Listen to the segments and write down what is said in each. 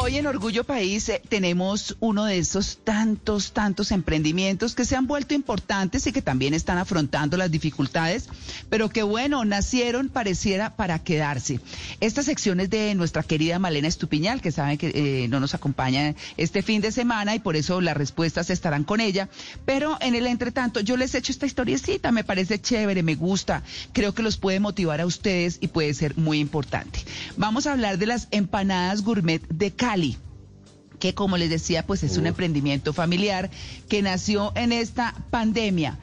Hoy en Orgullo País eh, tenemos uno de esos tantos, tantos emprendimientos que se han vuelto importantes y que también están afrontando las dificultades, pero que bueno, nacieron, pareciera, para quedarse. Esta sección es de nuestra querida Malena Estupiñal, que sabe que eh, no nos acompaña este fin de semana y por eso las respuestas estarán con ella. Pero en el entretanto, yo les he hecho esta historiecita, me parece chévere, me gusta, creo que los puede motivar a ustedes y puede ser muy importante. Vamos a hablar de las empanadas gourmet de Cali que como les decía, pues es un emprendimiento familiar que nació en esta pandemia.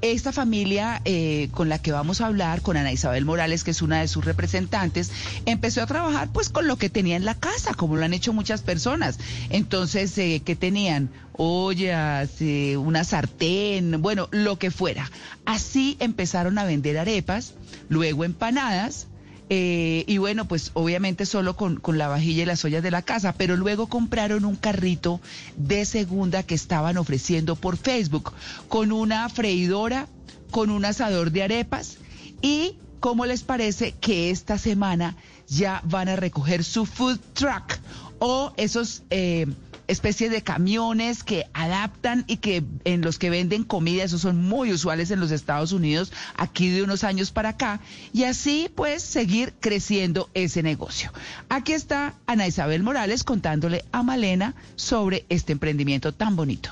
Esta familia eh, con la que vamos a hablar, con Ana Isabel Morales, que es una de sus representantes, empezó a trabajar pues con lo que tenía en la casa, como lo han hecho muchas personas. Entonces, eh, ¿qué tenían? Ollas, eh, una sartén, bueno, lo que fuera. Así empezaron a vender arepas, luego empanadas, eh, y bueno, pues obviamente solo con, con, la vajilla y las ollas de la casa, pero luego compraron un carrito de segunda que estaban ofreciendo por Facebook, con una freidora, con un asador de arepas y, ¿cómo les parece que esta semana ya van a recoger su food truck o esos... Eh, especies de camiones que adaptan y que en los que venden comida, esos son muy usuales en los Estados Unidos, aquí de unos años para acá, y así pues seguir creciendo ese negocio. Aquí está Ana Isabel Morales contándole a Malena sobre este emprendimiento tan bonito.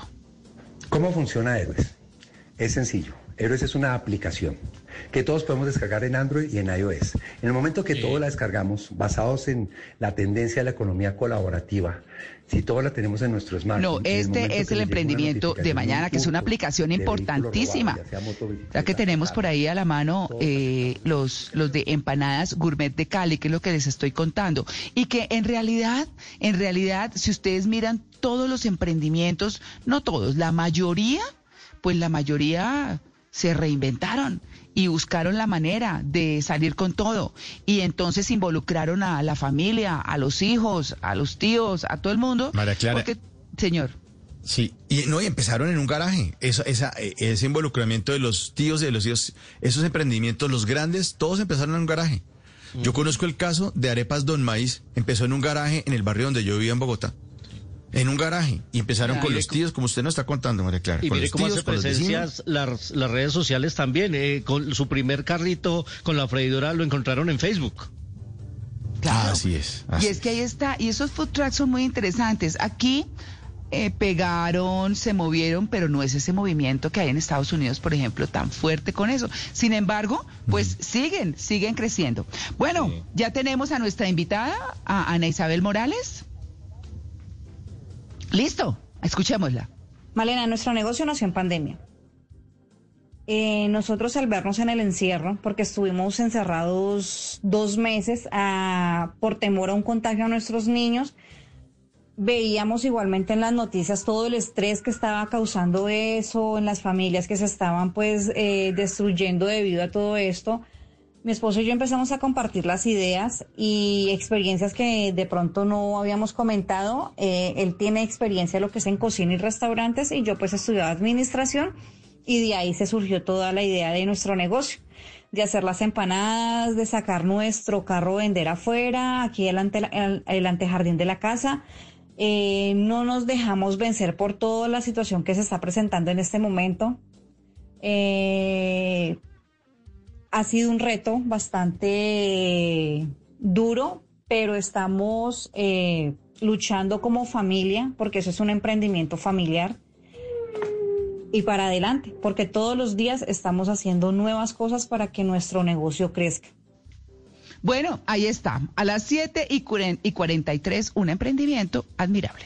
¿Cómo funciona Héroes? Es sencillo. Héroes es una aplicación que todos podemos descargar en Android y en iOS. En el momento que todos la descargamos, basados en la tendencia de la economía colaborativa, si todos la tenemos en nuestro smartphone. No, este es el emprendimiento de mañana, que es una aplicación importantísima. Ya que tenemos por ahí a la mano eh, los, los de empanadas gourmet de Cali, que es lo que les estoy contando. Y que en realidad, en realidad, si ustedes miran todos los emprendimientos, no todos, la mayoría, pues la mayoría se reinventaron y buscaron la manera de salir con todo. Y entonces involucraron a la familia, a los hijos, a los tíos, a todo el mundo. María Clara. Porque, señor. Sí, y no, y empezaron en un garaje. Eso, esa, ese involucramiento de los tíos, de los hijos, esos emprendimientos, los grandes, todos empezaron en un garaje. Yo conozco el caso de Arepas Don Maíz, empezó en un garaje en el barrio donde yo vivía en Bogotá. En un garaje. Y empezaron con los tíos, como usted nos está contando, María Clara. Y con mire los cómo tíos, hace con presencias las, las redes sociales también. eh, con su primer carrito con la freidora lo encontraron en Facebook. Claro. Así es. y es que ahí está, y esos food trucks son muy interesantes. Aquí eh, pegaron, se movieron, pero no es ese movimiento que hay en Estados Unidos, por ejemplo, tan fuerte con eso. Sin embargo, pues siguen, siguen creciendo. Bueno, ya tenemos a nuestra invitada, a Ana Isabel Morales. Listo, escuchémosla. Malena, nuestro negocio nació en pandemia. Eh, nosotros al vernos en el encierro, porque estuvimos encerrados dos meses ah, por temor a un contagio a nuestros niños, veíamos igualmente en las noticias todo el estrés que estaba causando eso en las familias que se estaban pues eh, destruyendo debido a todo esto. Mi esposo y yo empezamos a compartir las ideas y experiencias que de pronto no habíamos comentado. Eh, él tiene experiencia en lo que es en cocina y restaurantes y yo pues estudiaba administración y de ahí se surgió toda la idea de nuestro negocio, de hacer las empanadas, de sacar nuestro carro vender afuera, aquí el, ante, el, el antejardín de la casa. Eh, no nos dejamos vencer por toda la situación que se está presentando en este momento. Eh, ha sido un reto bastante duro, pero estamos eh, luchando como familia, porque eso es un emprendimiento familiar, y para adelante, porque todos los días estamos haciendo nuevas cosas para que nuestro negocio crezca. Bueno, ahí está, a las 7 y 43, un emprendimiento admirable.